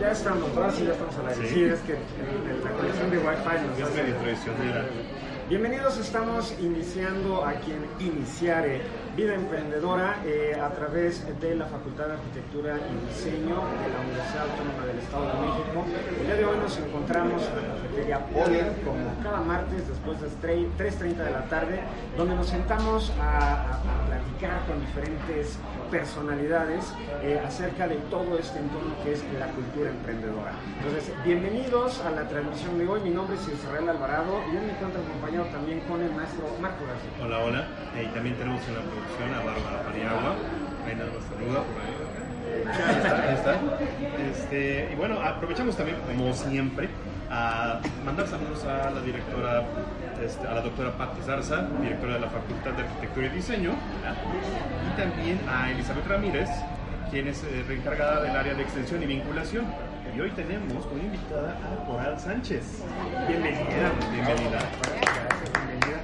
Ya estamos, ahora sí ya estamos al aire. Sí. Sí, es que el- la conexión de Wi-Fi nos Es medio traicionera. Bienvenidos, estamos iniciando a quien iniciare Vida Emprendedora eh, a través de la Facultad de Arquitectura y Diseño de la Universidad Autónoma del Estado de México. El día de hoy nos encontramos en la cafetería Polen, como cada martes después de las 3.30 de la tarde, donde nos sentamos a, platicar con diferentes personalidades eh, acerca de todo este entorno que es la cultura emprendedora. Entonces, bienvenidos a la transmisión de hoy. Mi nombre es Israel Alvarado y hoy me encuentro acompañado también con el maestro Marco García. Hola, hola. Eh, y también tenemos en la producción a Bárbara Paniagua. Ahí nada más saluda por ahí. Ahí está, ahí está. Este, y bueno, aprovechamos también, como siempre, a mandar saludos a la directora, este, a la doctora Patti Zarza, directora de la Facultad de Arquitectura y Diseño, y también a Elizabeth Ramírez, quien es eh, reencargada del área de extensión y vinculación. Y hoy tenemos como invitada a Coral Sánchez. Bienvenida, bienvenida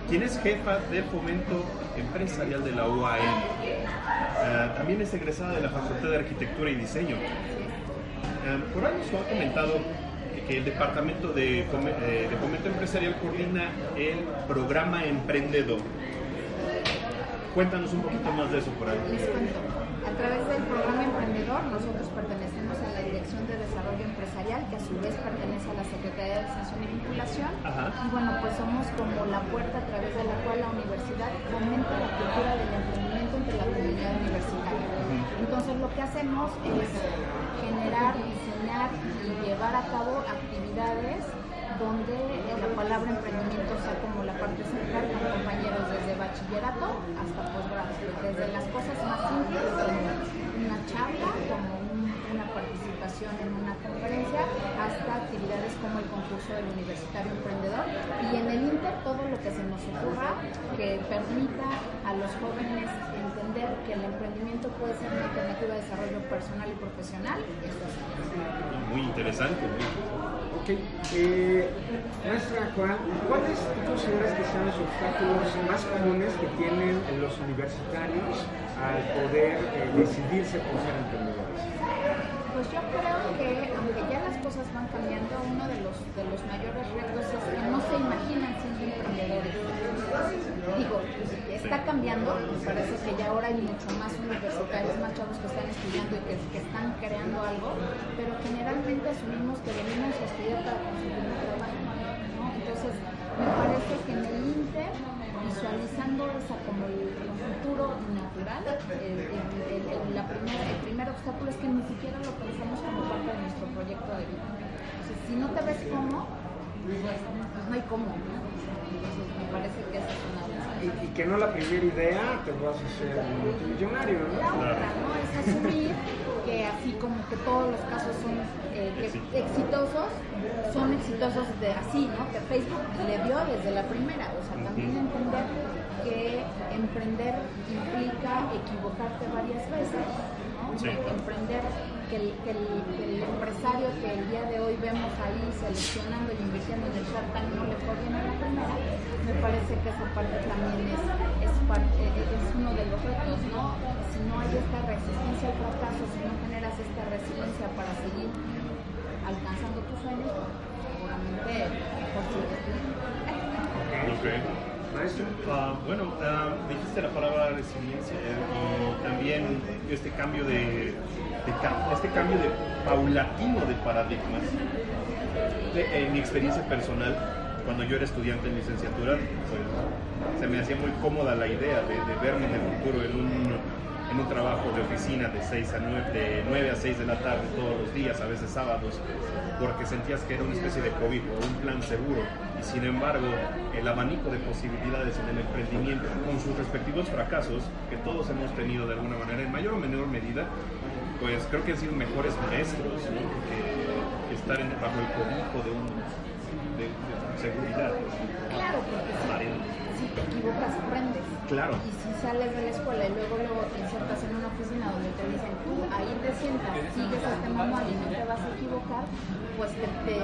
quien es jefa de fomento empresarial de la UAM. Eh, también es egresada de la Facultad de Arquitectura y Diseño. Eh, por ahí nos ha comentado que el Departamento de, eh, de Fomento Empresarial coordina el programa Emprendedor. Cuéntanos un poquito más de eso por ahí. Les cuento. A través del programa Emprendedor, nosotros pertenecemos a la Dirección de Desarrollo Empresarial, que a su vez pertenece a la Secretaría de Extensión y Vinculación. Ajá. Y bueno, pues somos como la puerta a través de la cual la universidad fomenta la cultura del emprendimiento entre la comunidad universitaria. Entonces, lo que hacemos es generar, diseñar y llevar a cabo actividades donde la palabra emprendimiento sea como la parte central con compañeros desde bachillerato hasta posgrado, desde las cosas más simples como una charla, como participación en una conferencia, hasta actividades como el concurso del universitario emprendedor y en el Inter todo lo que se nos ocurra que permita a los jóvenes entender que el emprendimiento puede ser una alternativa de desarrollo personal y profesional. Muy interesante. ¿no? Ok, eh, maestra ¿cuáles tú consideras que sean los obstáculos más comunes que tienen los universitarios al poder eh, decidirse por ser emprendedores? Pues yo creo que aunque ya las cosas van cambiando, uno de los, de los mayores retos es que no se imaginan siendo emprendedores. Digo, está cambiando, me parece que ya ahora hay mucho más universitarios, más chavos que están estudiando y que, que están creando algo, pero generalmente asumimos que venimos a estudiar para conseguir un trabajo. Entonces, me parece que en el Inter, visualizando esa como el, el futuro natural, el, el- la primera- el primer obstáculo es que ni siquiera lo pensamos como parte de nuestro proyecto de vida. Entonces, si no te ves cómo, pues, pues no hay cómo. ¿no? Entonces, me parece que esa es una Y, y que no la primera idea te vas a hacer multimillonario, La ¿no? otra, ¿no? Es asumir así como que todos los casos son eh, que exitosos, son exitosos de así, ¿no? Que Facebook le dio desde la primera. O sea, también entender que emprender implica equivocarte varias veces, ¿no? Sí. Emprender que el, que, el, que el empresario que el día de hoy vemos ahí seleccionando y invirtiendo en el Shark Tank no le fue bien a la primera, me parece que esa parte también es, es, parte, es uno de los retos, ¿no? Si no hay esta resistencia al fracaso, si no generas esta resiliencia para seguir alcanzando tus sueños, seguramente consigues Ok. Ah, bueno, ah, dijiste la palabra resiliencia eh, y también este cambio de, este cambio de paulatino de paradigmas. En mi experiencia personal, cuando yo era estudiante en licenciatura, pues se me hacía muy cómoda la idea de, de verme en el futuro en un, en un trabajo de oficina de 6 a 9, de 9 a 6 de la tarde todos los días, a veces sábados, porque sentías que era una especie de COVID o un plan seguro. Y sin embargo, el abanico de posibilidades en el emprendimiento, con sus respectivos fracasos, que todos hemos tenido de alguna manera, en mayor o menor medida, pues creo que han sido mejores maestros que, estar bajo el cobijo de, un, de, de seguridad. Claro, porque si te equivocas, aprendes. Claro. Y si sales de la escuela y luego, luego te insertas en una oficina donde te dicen, tú ahí te sientas, sigues este manual y no te vas a equivocar, pues te,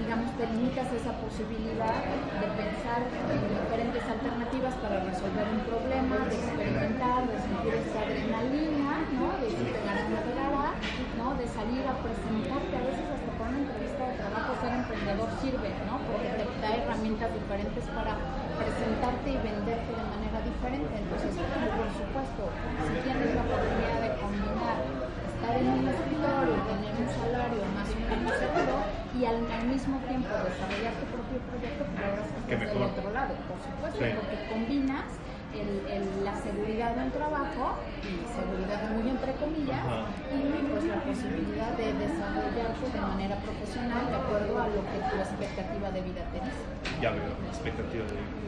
digamos, te limitas esa posibilidad de pensar en diferentes alternativas para resolver un problema, de experimentar, de sentir esa adrenalina, ¿no? de si te ganará, ¿no? de salir a presentarte, a veces hasta por una entrevista de trabajo ser emprendedor sirve, ¿no? porque te da herramientas diferentes para presentarte y venderte de manera diferente. Entonces, por supuesto, si tienes la oportunidad de combinar estar en un escritorio, tener un salario más o menos seguro y al, mismo tiempo desarrollar tu propio proyecto, pero ahora estás otro lado, por supuesto, porque combinas el, la seguridad del trabajo, y seguridad muy entre comillas, y pues la posibilidad de desarrollarte de manera profesional de acuerdo a lo que tu expectativa de vida te dice. Ya veo, expectativa de vida.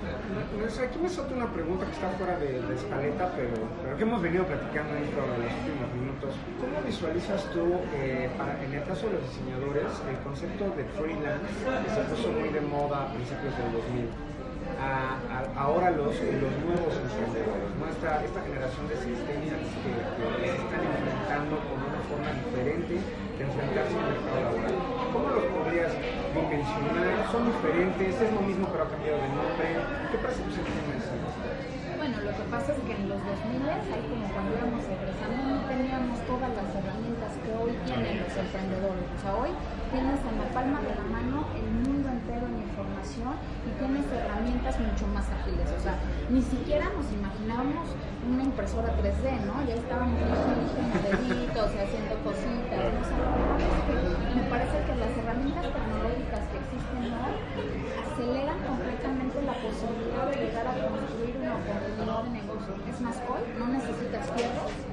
Pues aquí me salta una pregunta que está fuera de la escaleta, pero, pero que hemos venido platicando en los últimos minutos. ¿Cómo visualizas tú, eh, para, en el caso de los diseñadores, el concepto de freelance que se puso muy de moda a principios del 2000? Ahora los, los nuevos emprendedores, esta, esta, generación de sistemas que, se están enfrentando con una forma diferente de enfrentarse al mercado laboral. ¿Cómo los podrías dimensionar? ¿Son diferentes? ¿Es lo mismo pero ha cambiado de nombre? ¿Qué percepción tienes? Bueno, lo que pasa es que en los 2000, ahí como cuando íbamos egresando, no teníamos todas las herramientas que hoy tienen los emprendedores. O sea, hoy tienes en la palma de la mano en información y tienes herramientas mucho más ágiles. O sea, ni siquiera nos imaginábamos una impresora 3D, ¿no? Ya estábamos modelitos y haciendo cositas. me parece que las herramientas tecnológicas que existen aceleran completamente la posibilidad de llegar a construir una oportunidad de negocio. Es más, hoy no necesitas sea,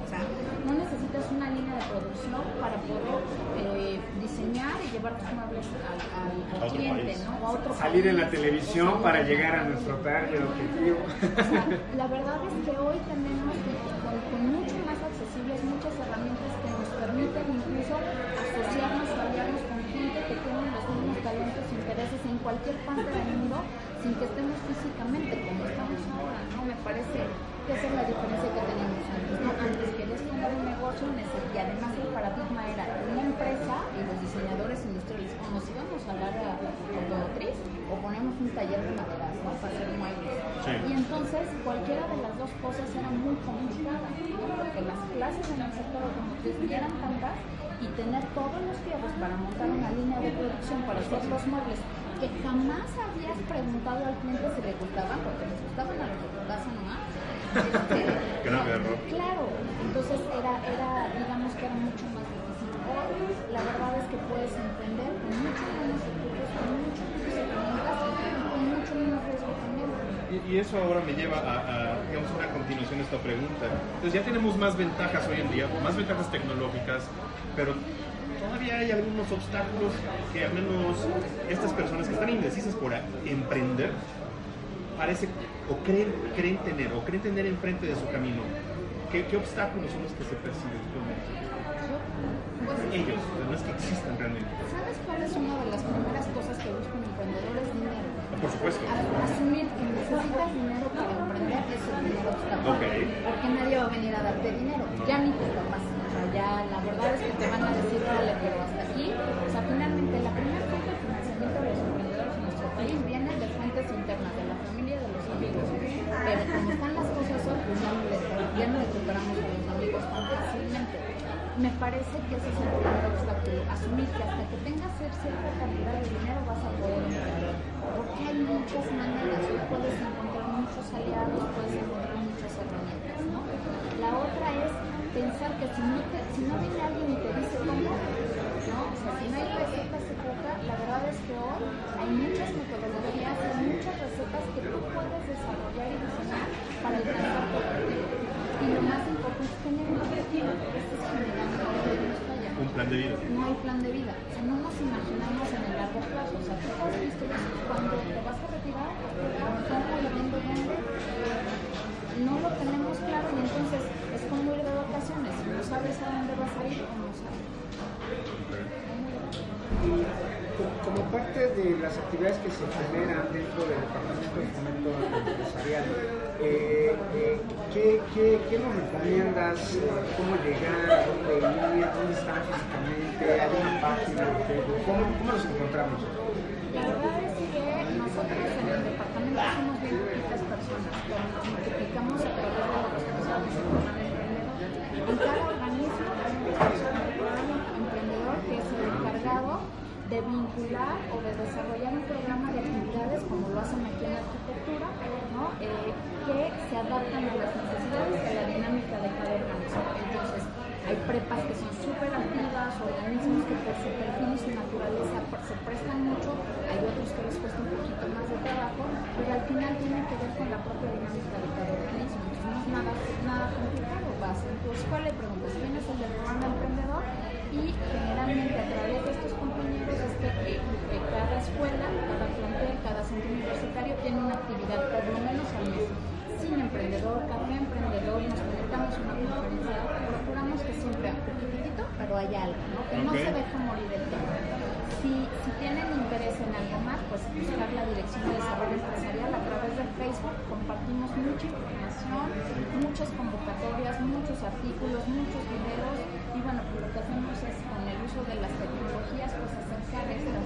no necesitas una línea de producción para poder eh, diseñar y llevar tus muebles al, cliente, ¿no? O a otro Salir en la televisión para llegar a nuestro target objetivo. la verdad es que hoy tenemos con, mucho más accesibles muchas herramientas que nos permiten incluso asociarnos o aliarnos con gente que tiene los mismos talentos e intereses en cualquier parte del mundo sin que estemos físicamente como estamos ahora, ¿no? Me parece que esa es la diferencia que teníamos antes, ¿no? Antes querías fundar un negocio y además el paradigma era una empresa y los diseñadores industriales, como si íbamos a hablar a automotriz o ponemos un taller de maderas, ¿no? Para hacer muebles. Y entonces cualquiera de las dos cosas era muy complicada, ¿no? Porque las clases en el sector automotriz eran tantas y tener todos los fierros para montar una línea de producción para hacer los muebles que jamás habías preguntado al cliente si le gustaban, porque les gustaban a los de tu casa nomás. Claro, entonces era, era, digamos que era mucho más difícil. La verdad es que puedes emprender con mucho menos recursos, con mucho menos herramientas y con mucho menos riesgo también. Y, eso ahora me lleva a, a, digamos, una continuación de esta pregunta. Entonces ya tenemos más ventajas hoy en día, más ventajas tecnológicas, pero todavía hay algunos obstáculos que al menos estas personas que están indecisas por emprender parece o creen, creen tener o creen tener enfrente de su camino. ¿Qué, qué obstáculos son los que se perciben? Pues, Ellos, no es que existan realmente. ¿Sabes cuál es una de las primeras cosas que busca un emprendedor? Es dinero. Por supuesto. asumir que necesitas dinero para emprender es el primer obstáculo. Porque nadie va a venir a darte dinero. Ya ni tus papás ya la verdad es que te van a decir, vale, pero hasta aquí, o sea, finalmente la primera fuente de financiamiento de los emprendedores en nuestro país viene de fuentes internas, de la familia, de los amigos, pero como están las cosas hoy, pues ya no le, ya no recuperamos a los amigos tan fácilmente. Me parece que ese es el primer obstáculo, asumir que hasta que tengas cierta cantidad de dinero vas a poder emprender, porque hay muchas maneras, puedes encontrar muchos aliados, puedes encontrar muchas herramientas, ¿no? La otra es pensar que si no, si no viene alguien y te dice cómo, ¿no? O sea, si no hay receta secreta, la verdad es que hoy hay muchas metodologías, hay muchas recetas que tú puedes desarrollar y diseñar para alcanzar tu objetivo. Y lo más importante es tener un objetivo, porque esto es generando un plan de vida. No hay plan de vida. O sea, no nos imaginamos en el largo plazo. O sea, tú has visto cuando te vas a retirar, ¿cómo le vendo dónde? No lo tenemos claro y entonces como ir de vacaciones, no sabes a dónde vas a ir o no sabes. Como parte de las actividades que se generan dentro del Departamento de Fomento Empresarial, eh, eh, ¿qué, qué, qué, nos recomiendas? ¿Cómo llegar? ¿Dónde ir? ¿Dónde están físicamente? hay una página. ¿Cómo, cómo los encontramos? La verdad es que nosotros en el departamento somos bien poquitas personas, pero nos multiplicamos a través de los responsables del programa emprendedor. En cada organismo hay un emprendedor que es el encargado de vincular o de desarrollar un programa de actividades como lo hacen aquí en arquitectura, ¿no? Eh, que se adaptan a las necesidades y a la dinámica de cada organismo. Entonces, hay prepas que son súper activas, organismos que por su perfil y su naturaleza se prestan mucho, hay otros que les cuesta un poquito más de trabajo, pero al final tiene que ver con la propia dinámica de cada organismo. Entonces, no es nada, nada complicado. Vas en tu escuela y preguntas, ¿quién es el del programa emprendedor? Y generalmente a través de estos compañeros es que eh, cada escuela, cada plantel, cada centro universitario tiene una actividad por lo menos al mes. Sin emprendedor, café emprendedor, nos conectamos una conferencia, procuramos que siempre un poquitito, pero haya algo, ¿no? que no Ok. se deje morir el tema. Si, si tienen interés en algo más, pues buscar la Dirección de Desarrollo Empresarial a través de Facebook. Compartimos mucha información, muchas convocatorias, muchos artículos, muchos videos. Y bueno, pues lo que hacemos es de las tecnologías, pues acercar estas,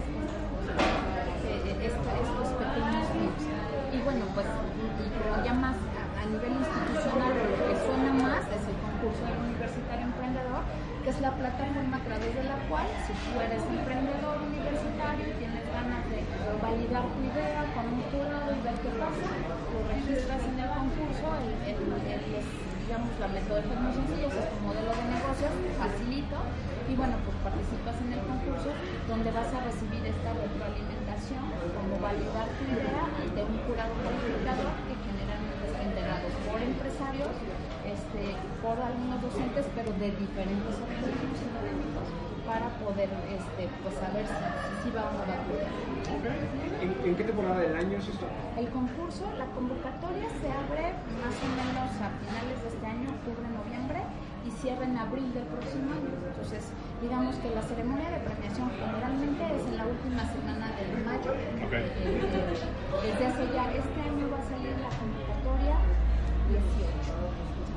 eh, estos pequeños tips. Y bueno, pues y, como ya más a, nivel institucional, lo que suena más es el concurso del universitario emprendedor, que es la plataforma a través de la cual, si tú eres emprendedor universitario y tienes ganas de validar tu idea con un jurado y ver qué pasa, lo registras en el concurso, el, el, el- digamos, la metodología es muy sencilla, es tu modelo de negocio, facilito, y bueno, pues participas en el concurso donde vas a recibir esta retroalimentación, como validar tu idea de un jurado calificador que generalmente está integrado por empresarios, este, por algunos docentes, pero de diferentes organismos académicos, para poder este, pues, saber si, si va o no va a. ¿En, qué temporada del año es esto? El concurso, la convocatoria se abre más o menos a finales de este año, octubre, noviembre, y cierra en abril del próximo año. Entonces, digamos que la ceremonia de premiación generalmente es en la última semana de mayo. Ok. Eh, eh, desde hace ya, este año va a salir la convocatoria 18.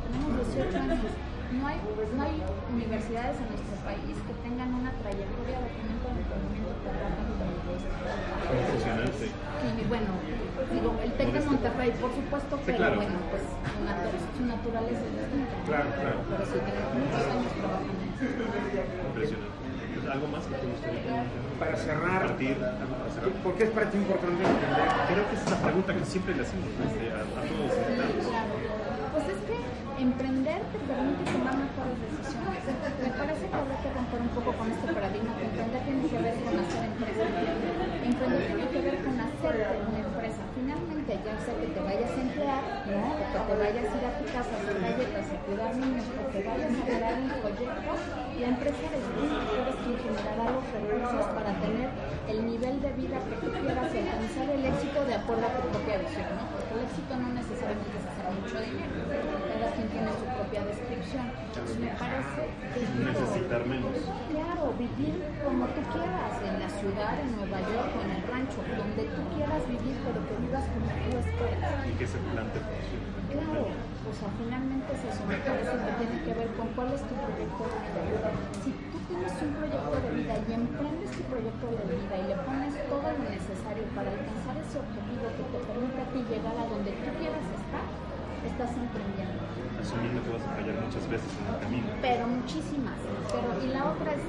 Tenemos 18 años. No hay, no hay universidades en nuestro país que tengan una trayectoria de fomento de emprendimiento tan rápida como esta. Impresionante. Y bueno, digo, el TEC de Monterrey, por supuesto, pero claro. bueno, pues su, natu- su naturaleza es distinta. Claro, claro. Pero sí, tenemos muchos años trabajando eso. Impresionante. ¿Algo más que te gustaría? Para cerrar, Compartir, algo para cerrar. ¿por qué es para ti importante emprender? Creo que es la pregunta que siempre le hacemos este, a, a todos los invitados. Claro. Pues es que emprender te permite tomar mejores decisiones. Me parece que habrá que romper un poco con este paradigma que emprender tiene que ver con hacer empresa. Emprender tiene que ver con hacer una empresa. Finalmente, ya sea que te vayas a emplear, ¿no? o que te vayas a ir a tu casa a hacer galletas, a cuidar niños, o que vayas a crear un proyecto, la empresa eres tú eres quien generará los recursos para tener el nivel de vida que tú quieras y alcanzar el éxito de acuerdo a tu propia visión, ¿no? Porque el éxito no necesariamente es mucho dinero, cada quien tiene su propia descripción. Entonces me parece que Necesitar menos. Claro, vivir como tú quieras, en la ciudad, en Nueva York, o en el rancho, donde tú quieras vivir, pero que vivas como tú esperas. Y que ese plan te funcione. Claro, o sea, finalmente es eso, me parece que tiene que ver con cuál es tu proyecto de vida. Si tú tienes un proyecto de vida y emprendes tu proyecto de vida y le pones todo lo necesario para alcanzar ese objetivo que te permite a ti llegar a donde tú quieras estar, estás emprendiendo. Asumiendo que vas a fallar muchas veces en el camino. Pero muchísimas. Pero, y la otra es,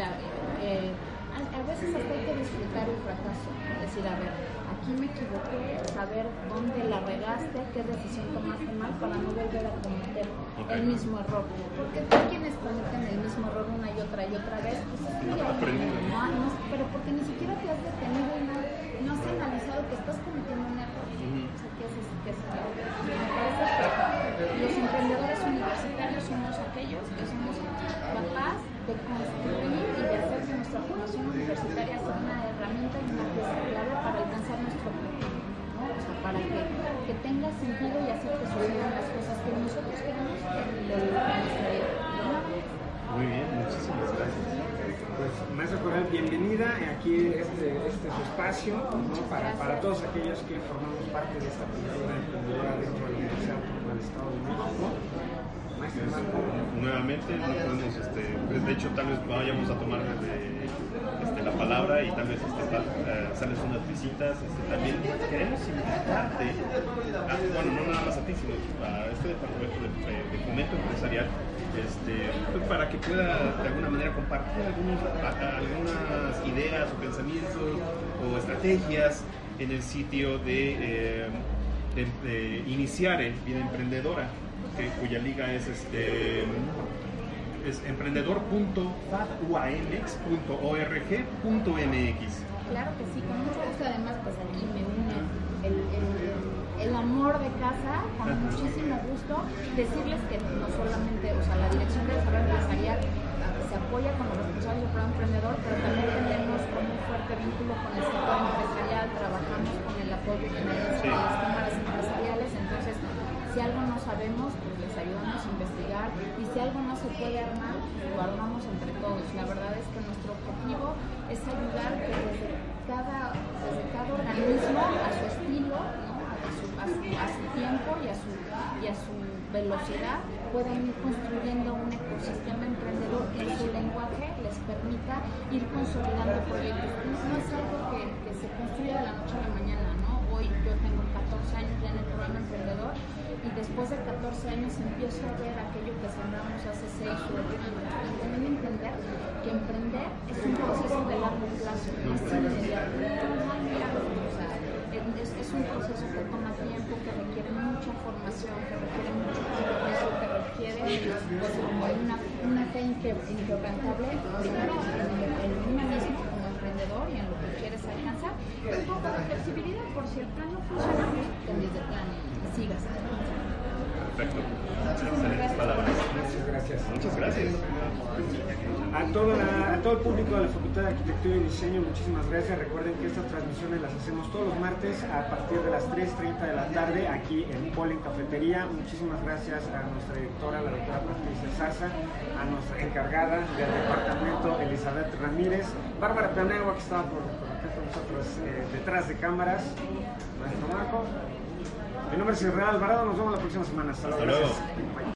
la, eh, a, a veces hasta hay que disfrutar el fracaso. Es decir, a ver, aquí me equivoqué, saber dónde la regaste, qué decisión tomaste mal para no volver a cometer el mismo error. Porque hay quienes cometen el mismo error una y otra y otra vez, pues es que No ya no, no, pero porque ni siquiera te has detenido y no, no has analizado que estás cometiendo un error. O sea, que es, que es, me parece que los emprendedores universitarios somos aquellos que somos capaces de construir y de hacer que nuestra formación universitaria sea una herramienta y una pieza clave para alcanzar nuestro objetivo. ¿no? O sea, para que, que tenga sentido y hacer que sucedan las cosas que nosotros queremos en. ¿no? Muy bien, muchísimas gracias. Maestra Coral, bienvenida aquí este, este espacio para, para todos aquellos que formamos parte de esta cultura emprendedora dentro de la Universidad del Estado de México. Nuevamente no este, pues, de hecho tal vez vayamos a tomar de, este, la palabra y tal vez este, uh, sales unas visitas. Este, también queremos invitarte, a, bueno, no nada más a ti, sino a este departamento de, de empresarial, este, pues, para que pueda de alguna manera compartir algunas ideas o pensamientos o estrategias en el sitio de, eh, de, de iniciar en vida emprendedora que, cuya liga es este es emprendedor.faduamx.org.mx. Claro que sí, con mucho gusto. Además, pues aquí me une el, el, el amor de casa, con muchísimo gusto. Decirles que no solamente, o sea, la Dirección de Desarrollo Empresarial se apoya con los responsables del programa emprendedor, pero también tenemos un fuerte vínculo con el sector empresarial, trabajamos con el apoyo que tenemos sí. las cámaras empresariales, entonces si algo no sabemos, pues les ayudamos a investigar y si algo no se puede armar, lo armamos entre todos. La verdad es que nuestro objetivo es ayudar que desde cada, desde organismo, a su estilo, a, su, tiempo y a su, velocidad, puedan ir construyendo un ecosistema emprendedor en su lenguaje les permita ir consolidando proyectos. No es algo que, se construye de la noche a la mañana, ¿no? Hoy yo tengo 14 años ya en el programa emprendedor y después de 14 años empiezo a ver aquello que sembramos hace 6 o 8 años. Y también entender que emprender es un proceso de largo plazo, es inmediato. Es, un proceso que toma tiempo, que requiere mucha formación, que requiere mucho compromiso, que requiere pues, una, una fe inquebrantable primero en, uno mismo como emprendedor y en lo que quieres alcanzar, un poco de flexibilidad por si el plan no funciona, cambies de plan y sigas. Perfecto. Excelentes palabras. Muchas gracias. Muchas gracias. A todo, la, a todo el público de la Facultad de Arquitectura y Diseño, muchísimas gracias. Recuerden que estas transmisiones las hacemos todos los martes a partir de las 3.30 de la tarde aquí en Polen Cafetería. Muchísimas gracias a nuestra directora, la doctora Patricia Sasa, a nuestra encargada del departamento, Elizabeth Ramírez, Bárbara Planegua, que estaba por, por acá con nosotros eh, detrás de cámaras, maestro Marco. Mi nombre es Israel Alvarado, nos vemos la próxima semana. Hasta, Hasta luego.